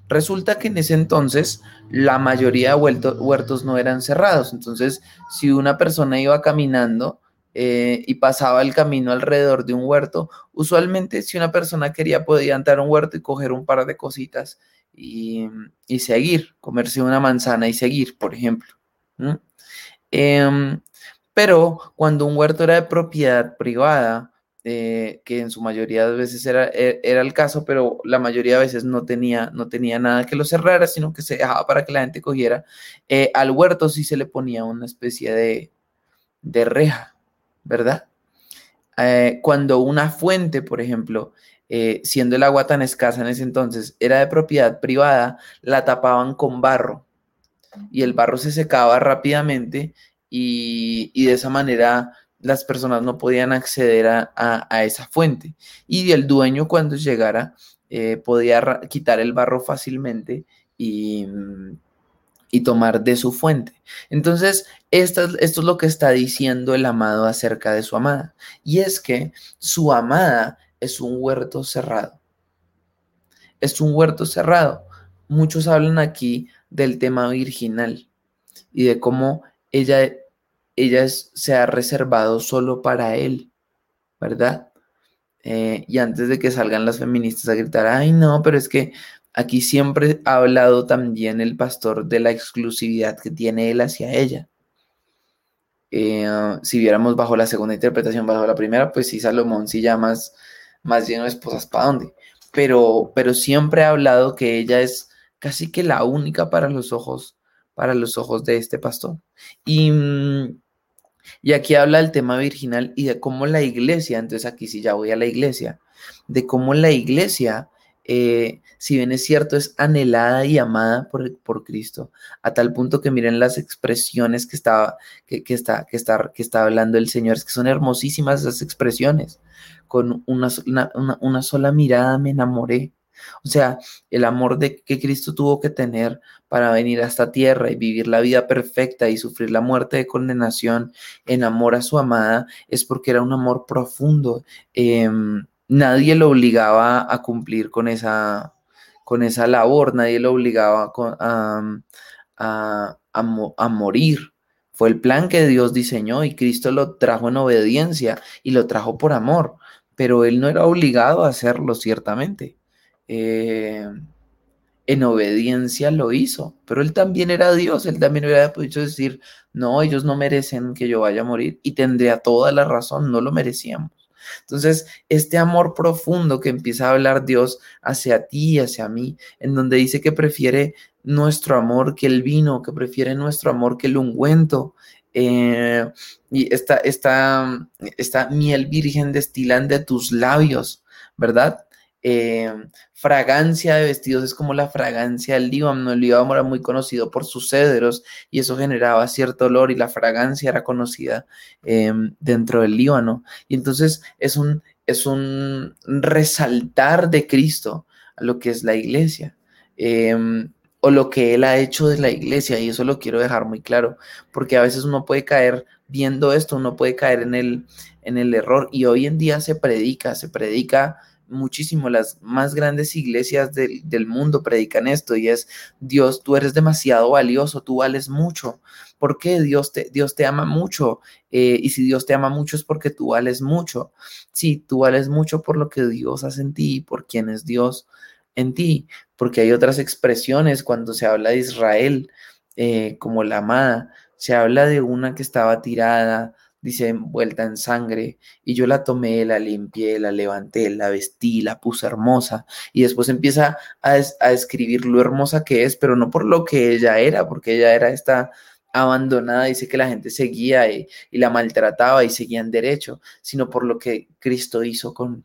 Resulta que en ese entonces la mayoría de huertos no eran cerrados. Entonces, si una persona iba caminando eh, y pasaba el camino alrededor de un huerto, usualmente si una persona quería podía entrar a un huerto y coger un par de cositas y, seguir, comerse una manzana y seguir, por ejemplo. Em, pero cuando un huerto era de propiedad privada, eh, que en su mayoría de veces era, e, era, el caso, pero la mayoría de veces no tenía, no tenía nada que lo cerrara, sino que se dejaba para que la gente cogiera. Eh, al huerto sí se le ponía una especie de, de reja, ¿verdad? Eh, cuando una fuente, por ejemplo, siendo el agua tan escasa en ese entonces, era de propiedad privada, la tapaban con barro y el barro se secaba rápidamente y, y de esa manera las personas no podían acceder a, esa fuente. Y el dueño cuando llegara eh, podía quitar el barro fácilmente y, y, tomar de su fuente. Entonces, esto, esto es lo que está diciendo el amado acerca de su amada. Y es que su amada es un huerto cerrado. Es un huerto cerrado. Muchos hablan aquí del tema virginal y de cómo ella ella se ha reservado solo para él, ¿verdad? Eh, y antes de que salgan las feministas a gritar, ay no, pero es que aquí siempre ha hablado también el pastor de la exclusividad que tiene él hacia ella. Eh, si viéramos bajo la segunda interpretación, bajo la primera, pues sí, Salomón sí ya más, más lleno de esposas para dónde. Pero, pero siempre ha hablado que ella es casi que la única para los ojos, para los ojos de este pastor. Y, mm, y aquí habla del tema virginal y de cómo la iglesia, entonces aquí sí ya voy a la iglesia, de cómo la iglesia, eh, si bien es cierto, es anhelada y amada por, por, Cristo, a tal punto que miren las expresiones que estaba, que, está, que, está, que está hablando el Señor, es que son hermosísimas esas expresiones. Con una, una sola mirada me enamoré, o sea, el amor de que Cristo tuvo que tener para venir a esta tierra y vivir la vida perfecta y sufrir la muerte de condenación en amor a su amada es porque era un amor profundo. Em, nadie lo obligaba a cumplir con esa, con esa labor, nadie lo obligaba a, a morir. Fue el plan que Dios diseñó y Cristo lo trajo en obediencia y lo trajo por amor, pero él no era obligado a hacerlo, ciertamente. Eh, en obediencia lo hizo, pero él también era Dios, él también hubiera podido decir, no, ellos no merecen que yo vaya a morir y tendría toda la razón, no lo merecíamos. Entonces, este amor profundo que empieza a hablar Dios hacia ti y hacia mí, en donde dice que prefiere nuestro amor que el vino, que prefiere nuestro amor que el ungüento, eh, y esta, esta, esta miel virgen destilan de tus labios, ¿verdad? Eh, fragancia de vestidos es como la fragancia del Líbano. El Líbano era muy conocido por sus cedros y eso generaba cierto olor y la fragancia era conocida em, dentro del Líbano. Y entonces es un, es un resaltar de Cristo a lo que es la iglesia. Em, o lo que él ha hecho de la iglesia, y eso lo quiero dejar muy claro, porque a veces uno puede caer viendo esto, uno puede caer en el, en el error, y hoy en día se predica, se predica muchísimo, las más grandes iglesias del, mundo predican esto y es, Dios, tú eres demasiado valioso, tú vales mucho. ¿Por qué Dios te, Dios te ama mucho? Eh, y si Dios te ama mucho es porque tú vales mucho. Sí, tú vales mucho por lo que Dios hace en ti, por quién es Dios en ti, porque hay otras expresiones cuando se habla de Israel eh, como la amada, se habla de una que estaba tirada, dice, envuelta en sangre, y yo la tomé, la limpié, la levanté, la vestí, la puse hermosa, y después empieza a, a escribir lo hermosa que es, pero no por lo que ella era, porque ella era esta abandonada, dice que la gente seguía y, y la maltrataba y seguían derecho, sino por lo que Cristo hizo con,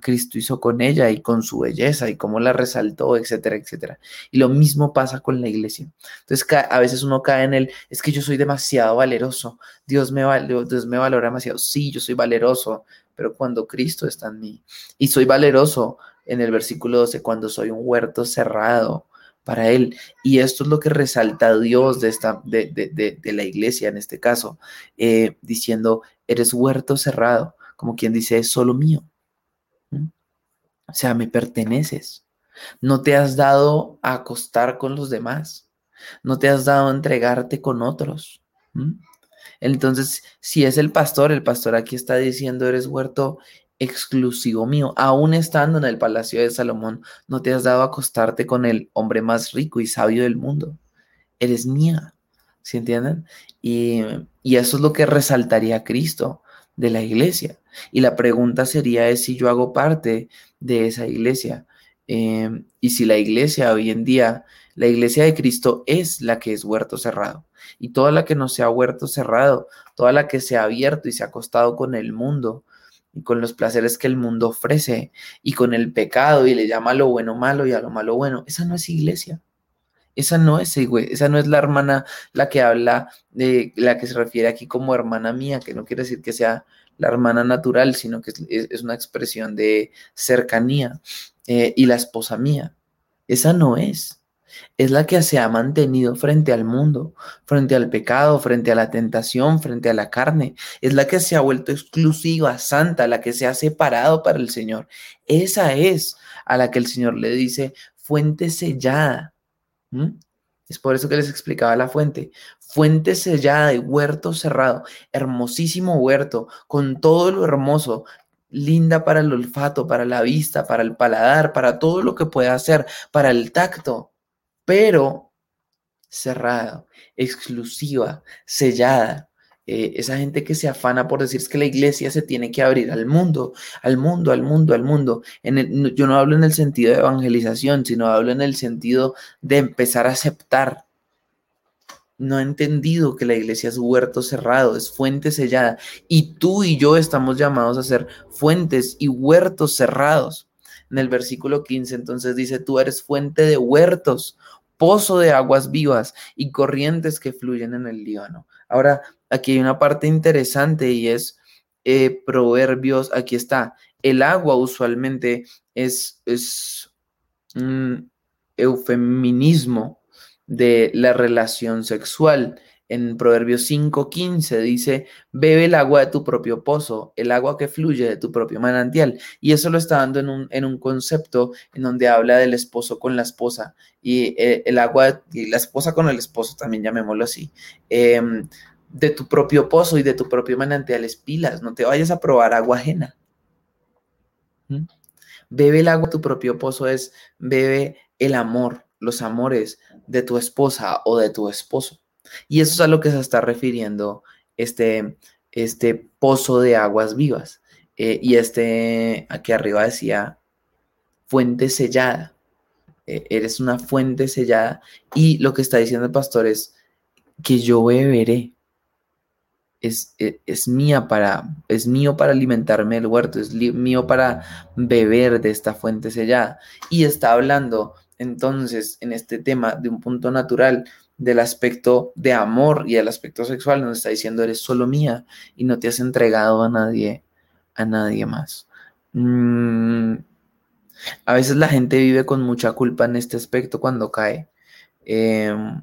Cristo hizo con ella y con su belleza y cómo la resaltó, etcétera, etcétera. Y lo mismo pasa con la iglesia. Entonces, a veces uno cae en el, es que yo soy demasiado valeroso, Dios me, Dios me valora demasiado. Sí, yo soy valeroso, pero cuando Cristo está en mí. Y soy valeroso en el versículo 12, cuando soy un huerto cerrado para Él. Y esto es lo que resalta Dios de, esta, de, la iglesia en este caso, eh, diciendo, eres huerto cerrado, como quien dice, es solo mío. O sea, me perteneces. No te has dado a acostar con los demás. No te has dado a entregarte con otros. Entonces, si es el pastor, el pastor aquí está diciendo, eres huerto exclusivo mío. Aún estando en el palacio de Salomón, no te has dado a acostarte con el hombre más rico y sabio del mundo. Eres mía. ¿Sí entienden? Y, y eso es lo que resaltaría Cristo de la iglesia. Y la pregunta sería es si yo hago parte de esa iglesia. Em, y si la iglesia hoy en día, la iglesia de Cristo es la que es huerto cerrado. Y toda la que no sea huerto cerrado, toda la que se ha abierto y se ha acostado con el mundo y con los placeres que el mundo ofrece y con el pecado y le llama a lo bueno malo y a lo malo bueno, esa no es iglesia. Esa no es, esa no es la hermana la que habla de la que se refiere aquí como hermana mía, que no quiere decir que sea la hermana natural, sino que es, una expresión de cercanía eh, y la esposa mía. Esa no es. Es la que se ha mantenido frente al mundo, frente al pecado, frente a la tentación, frente a la carne. Es la que se ha vuelto exclusiva, santa, la que se ha separado para el Señor. Esa es a la que el Señor le dice fuente sellada es por eso que les explicaba la fuente. Fuente sellada de huerto cerrado, hermosísimo huerto, con todo lo hermoso, linda para el olfato, para la vista, para el paladar, para todo lo que pueda hacer, para el tacto, pero cerrado, exclusiva, sellada, eh, esa gente que se afana por decir que la iglesia se tiene que abrir al mundo, al mundo, al mundo, al mundo. En yo no hablo en el sentido de evangelización, sino hablo en el sentido de empezar a aceptar. No ha entendido que la iglesia es huerto cerrado, es fuente sellada. Y tú y yo estamos llamados a ser fuentes y huertos cerrados. En el versículo 15 entonces dice, tú eres fuente de huertos, pozo de aguas vivas y corrientes que fluyen en el Líbano. Ahora, aquí hay una parte interesante y es eh, proverbios, aquí está, el agua usualmente es, es un eufeminismo de la relación sexual en Proverbios 5:15 dice, bebe el agua de tu propio pozo, el agua que fluye de tu propio manantial. Y eso lo está dando en un, en un concepto en donde habla del esposo con la esposa y eh, el agua, y la esposa con el esposo, también llamémoslo así. Em, de tu propio pozo y de tu propio manantial es pilas, no te vayas a probar agua ajena. ¿Mm? Bebe el agua de tu propio pozo es, bebe el amor, los amores de tu esposa o de tu esposo. Y eso es a lo que se está refiriendo este, este pozo de aguas vivas. Eh, y este, aquí arriba decía, fuente sellada. Eh, eres una fuente sellada. Y lo que está diciendo el pastor es que yo beberé. Es, e, es, mía para, es mío para alimentarme el huerto, es mío para beber de esta fuente sellada. Y está hablando entonces en este tema de un punto natural del aspecto de amor y el aspecto sexual, nos está diciendo eres solo mía y no te has entregado a nadie, a nadie más. Mm, a veces la gente vive con mucha culpa en este aspecto cuando cae. Em,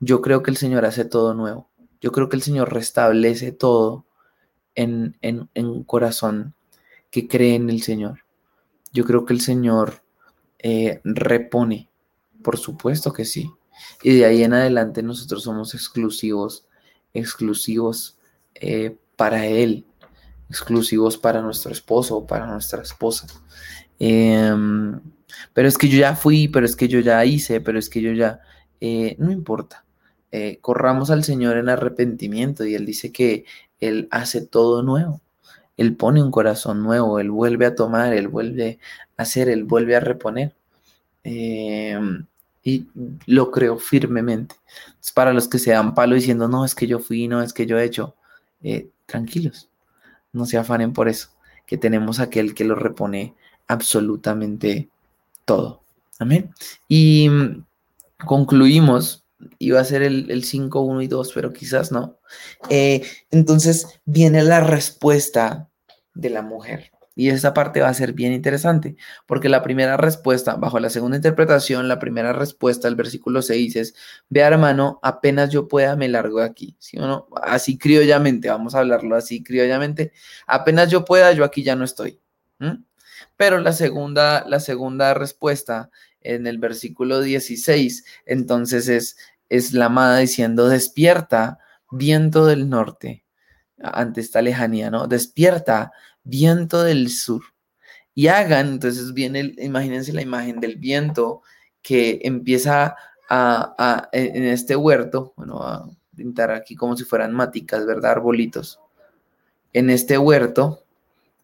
yo creo que el Señor hace todo nuevo. Yo creo que el Señor restablece todo en, en, en un corazón que cree en el Señor. Yo creo que el Señor eh, repone. Por supuesto que sí. Y de ahí en adelante nosotros somos exclusivos, exclusivos eh, para Él, exclusivos para nuestro esposo o para nuestra esposa. Em, pero es que yo ya fui, pero es que yo ya hice, pero es que yo ya... Eh, no importa. Eh, corramos al Señor en arrepentimiento y Él dice que Él hace todo nuevo. Él pone un corazón nuevo, Él vuelve a tomar, Él vuelve a hacer, Él vuelve a reponer. Eh, y lo creo firmemente. Es para los que se dan palo diciendo, no, es que yo fui, no, es que yo he hecho, eh, tranquilos, no se afanen por eso, que tenemos aquel que lo repone absolutamente todo. Amén. Y mm, concluimos, iba a ser el, 5, 1 y 2, pero quizás no. Eh, entonces viene la respuesta de la mujer. Y esa parte va a ser bien interesante, porque la primera respuesta, bajo la segunda interpretación, la primera respuesta del versículo 6 es, ve hermano, apenas yo pueda me largo de aquí, ¿sí o no? Así criollamente, vamos a hablarlo así criollamente, apenas yo pueda, yo aquí ya no estoy. Pero la segunda, la segunda respuesta en el versículo 16, entonces es, es la amada diciendo, despierta, viento del norte, ante esta lejanía, ¿no? Despierta, viento del sur. Y hagan, entonces viene, imagínense la imagen del viento que empieza a, en este huerto, bueno, a pintar aquí como si fueran maticas, ¿verdad? Arbolitos. En este huerto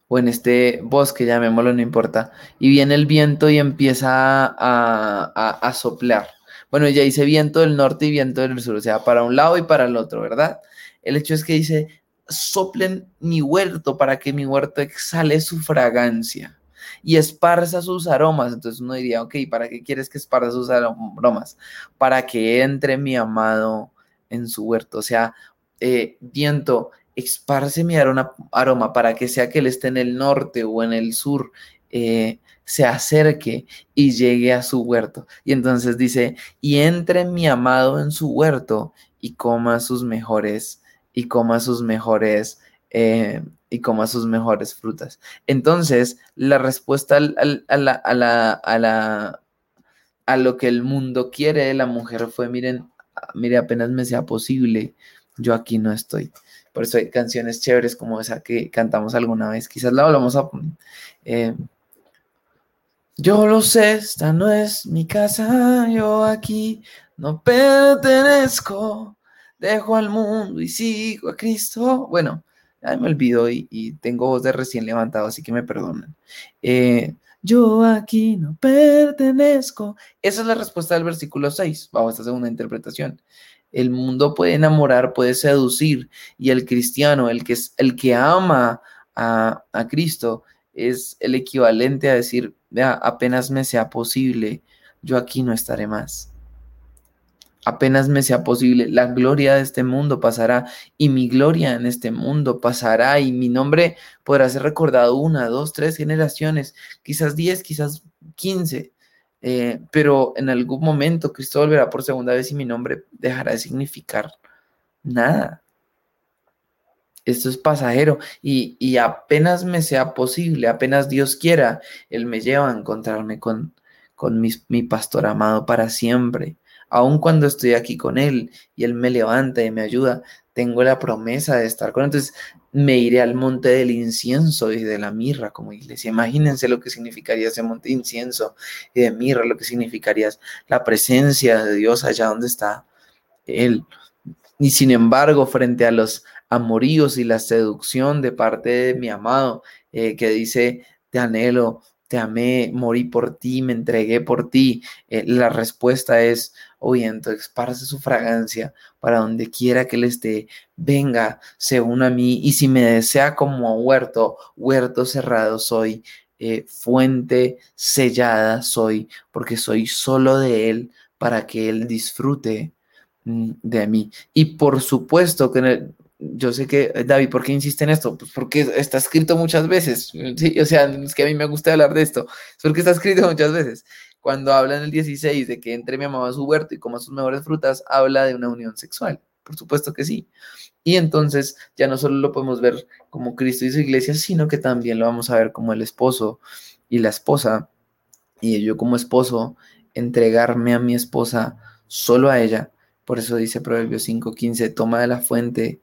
o en este bosque, llamémoslo, no importa. Y viene el viento y empieza a, a soplar. Bueno, ya dice viento del norte y viento del sur, o sea, para un lado y para el otro, ¿verdad? El hecho es que dice, soplen mi huerto para que mi huerto exhale su fragancia y esparza sus aromas. Entonces uno diría, ok, ¿para qué quieres que esparza sus aromas? Para que entre mi amado en su huerto. O sea, eh, viento, esparce mi aroma, aroma, para que sea que él esté en el norte o en el sur, eh, se acerque y llegue a su huerto. Y entonces dice, y entre mi amado en su huerto y coma sus mejores y coma sus mejores eh, y coma sus mejores frutas. Entonces, la respuesta a, la, a, la, a, lo que el mundo quiere de la mujer fue, miren, mire, apenas me sea posible, yo aquí no estoy. Por eso hay canciones chéveres como esa que cantamos alguna vez. Quizás la volvamos a poner. Eh, yo lo sé, esta no es mi casa, yo aquí no pertenezco dejo al mundo y sigo a Cristo. Bueno, ya me olvido y, tengo voz de recién levantado, así que me perdonen. Eh, yo aquí no pertenezco. Esa es la respuesta del versículo 6, bajo esta segunda interpretación. El mundo puede enamorar, puede seducir, y el cristiano, el que, es, el que ama a, a Cristo, es el equivalente a decir, vea, apenas me sea posible, yo aquí no estaré más apenas me sea posible, la gloria de este mundo pasará y mi gloria en este mundo pasará y mi nombre podrá ser recordado una, dos, tres generaciones, quizás diez, quizás quince, eh, pero en algún momento Cristo volverá por segunda vez y mi nombre dejará de significar nada. Esto es pasajero y, apenas me sea posible, apenas Dios quiera, Él me lleva a encontrarme con, con mi pastor amado para siempre aun cuando estoy aquí con Él y Él me levanta y me ayuda, tengo la promesa de estar con Él. Entonces me iré al monte del incienso y de la mirra como iglesia. Imagínense lo que significaría ese monte de incienso y de mirra, lo que significaría la presencia de Dios allá donde está Él. Y sin embargo, frente a los amoríos y la seducción de parte de mi amado, eh, que dice, te anhelo, te amé, morí por ti, me entregué por ti. Eh, la respuesta es, oyendo, esparce su fragancia para donde quiera que él esté, venga, se una a mí, y si me desea como huerto, huerto cerrado soy, eh, fuente sellada soy, porque soy solo de él para que él disfrute mm, de mí. Y por supuesto que yo sé que, eh, David, ¿por qué insiste en esto? Pues porque está escrito muchas veces, ¿sí? O sea, es que a mí me gusta hablar de esto, es porque está escrito muchas veces. Cuando habla en el 16 de que entre mi amado a su huerto y coma sus mejores frutas, habla de una unión sexual, por supuesto que sí. Y entonces ya no solo lo podemos ver como Cristo y su iglesia, sino que también lo vamos a ver como el esposo y la esposa. Y yo como esposo, entregarme a mi esposa solo a ella. Por eso dice Proverbios 5:15, toma de la fuente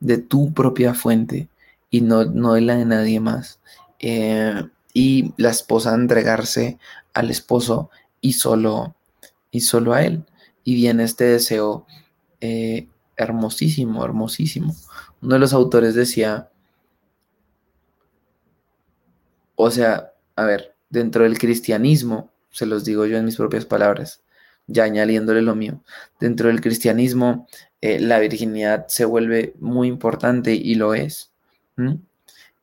de tu propia fuente y no, no de la de nadie más. Eh, y la esposa entregarse al esposo y solo, y solo a él. Y viene este deseo eh, hermosísimo, hermosísimo. Uno de los autores decía, o sea, a ver, dentro del cristianismo, se los digo yo en mis propias palabras, ya añadiéndole lo mío, dentro del cristianismo eh, la virginidad se vuelve muy importante y lo es.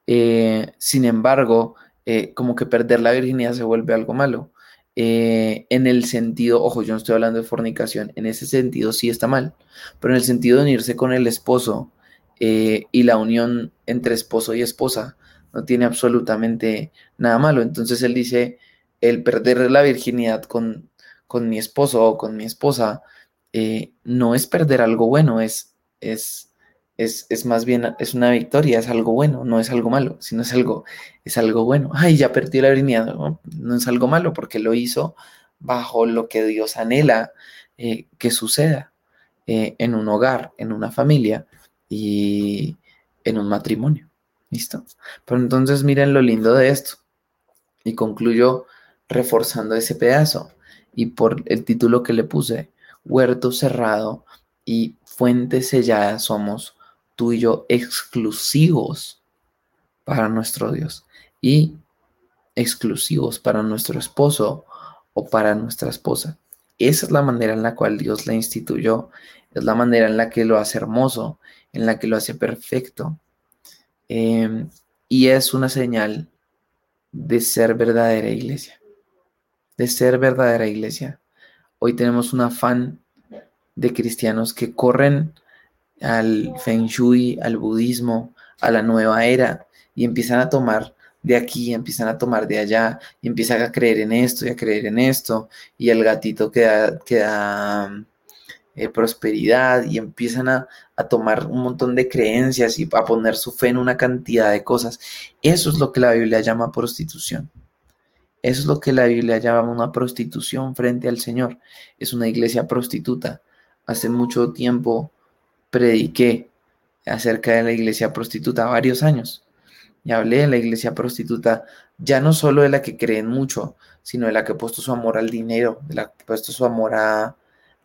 Eh, sin embargo, eh, como que perder la virginidad se vuelve algo malo. En el sentido, ojo, yo no estoy hablando de fornicación, en ese sentido sí está mal, pero en el sentido de unirse con el esposo y la unión entre esposo y esposa no tiene absolutamente nada malo. Entonces él dice, el perder la virginidad con, con mi esposo o con mi esposa no es perder algo bueno, es, es es, más bien, es una victoria, es algo bueno, no es algo malo, sino es algo, es algo bueno. Ay, ya perdí la virginidad, no, es algo malo porque lo hizo bajo lo que Dios anhela eh, que suceda eh, en un hogar, en una familia y en un matrimonio. ¿Listo? Pero entonces miren lo lindo de esto. Y concluyo reforzando ese pedazo. Y por el título que le puse, huerto cerrado y fuente sellada somos tú y yo exclusivos para nuestro Dios y exclusivos para nuestro esposo o para nuestra esposa. Esa es la manera en la cual Dios la instituyó, es la manera en la que lo hace hermoso, en la que lo hace perfecto. Em, y es una señal de ser verdadera iglesia, de ser verdadera iglesia. Hoy tenemos un afán de cristianos que corren al feng shui, al budismo, a la nueva era y empiezan a tomar de aquí, empiezan a tomar de allá y empiezan a creer en esto y a creer en esto y el gatito que da, eh, prosperidad y empiezan a, a, tomar un montón de creencias y a poner su fe en una cantidad de cosas. Eso es lo que la Biblia llama prostitución. Eso es lo que la Biblia llama una prostitución frente al Señor. Es una iglesia prostituta. Hace mucho tiempo prediqué acerca de la iglesia prostituta varios años. Y hablé de la iglesia prostituta, ya no solo de la que creen mucho, sino de la que ha puesto su amor al dinero, de la que ha puesto su amor a,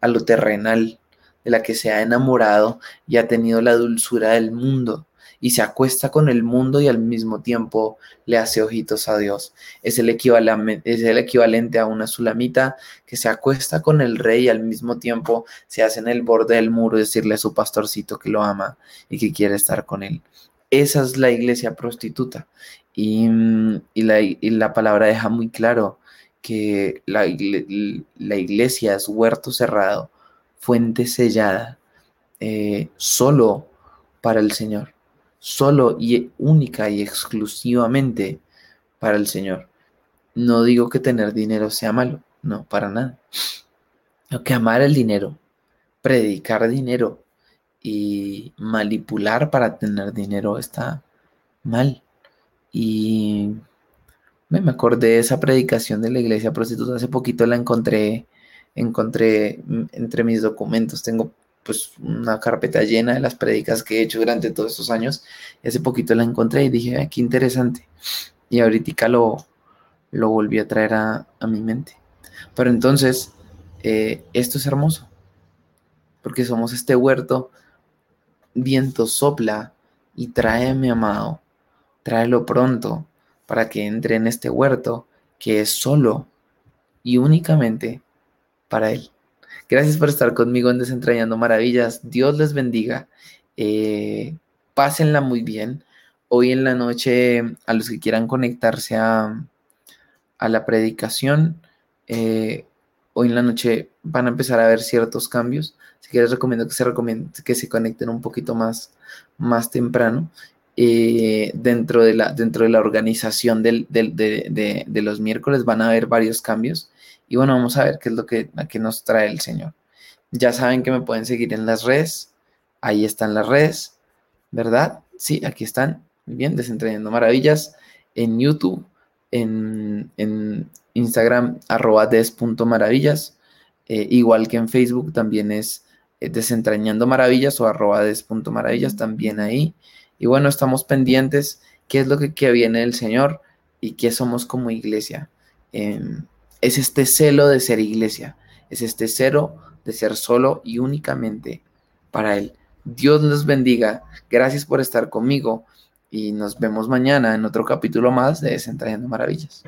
a lo terrenal, de la que se ha enamorado y ha tenido la dulzura del mundo y se acuesta con el mundo y al mismo tiempo le hace ojitos a Dios. Es el, equivalente, es el equivalente a una sulamita que se acuesta con el rey y al mismo tiempo se hace en el borde del muro decirle a su pastorcito que lo ama y que quiere estar con él. Esa es la iglesia prostituta. Y, la, la, palabra deja muy claro que la, la, iglesia es huerto cerrado, fuente sellada, eh, solo para el Señor solo y única y exclusivamente para el Señor. No digo que tener dinero sea malo, no, para nada. Lo que amar el dinero, predicar dinero y manipular para tener dinero está mal. Y me acordé de esa predicación de la iglesia prostituta, hace poquito la encontré, encontré entre mis documentos, tengo pues una carpeta llena de las predicas que he hecho durante todos estos años. Y hace poquito la encontré y dije, qué interesante. Y ahorita lo, lo volví a traer a, mi mente. Pero entonces, eh, esto es hermoso, porque somos este huerto, viento sopla y trae mi amado, tráelo pronto para que entre en este huerto que es solo y únicamente para él. Gracias por estar conmigo en Desentrañando Maravillas. Dios les bendiga. Eh, pásenla muy bien. Hoy en la noche, a los que quieran conectarse a, la predicación, eh, hoy en la noche van a empezar a ver ciertos cambios. Así que les recomiendo que se, que se conecten un poquito más, más temprano. Eh, dentro, de la, dentro de la organización de, de, los miércoles van a haber varios cambios. Y bueno, vamos a ver qué es lo que, que nos trae el Señor. Ya saben que me pueden seguir en las redes. Ahí están las redes, ¿verdad? Sí, aquí están. Muy bien, Desentrañando Maravillas. En YouTube, en, Instagram, arroba des.maravillas. Eh, igual que en Facebook también es eh, Desentrañando Maravillas o arroba des.maravillas también ahí. Y bueno, estamos pendientes qué es lo que, viene del Señor y qué somos como iglesia. Em, es este celo de ser iglesia, es este cero de ser solo y únicamente para Él. Dios nos bendiga, gracias por estar conmigo y nos vemos mañana en otro capítulo más de Desentrañando Maravillas.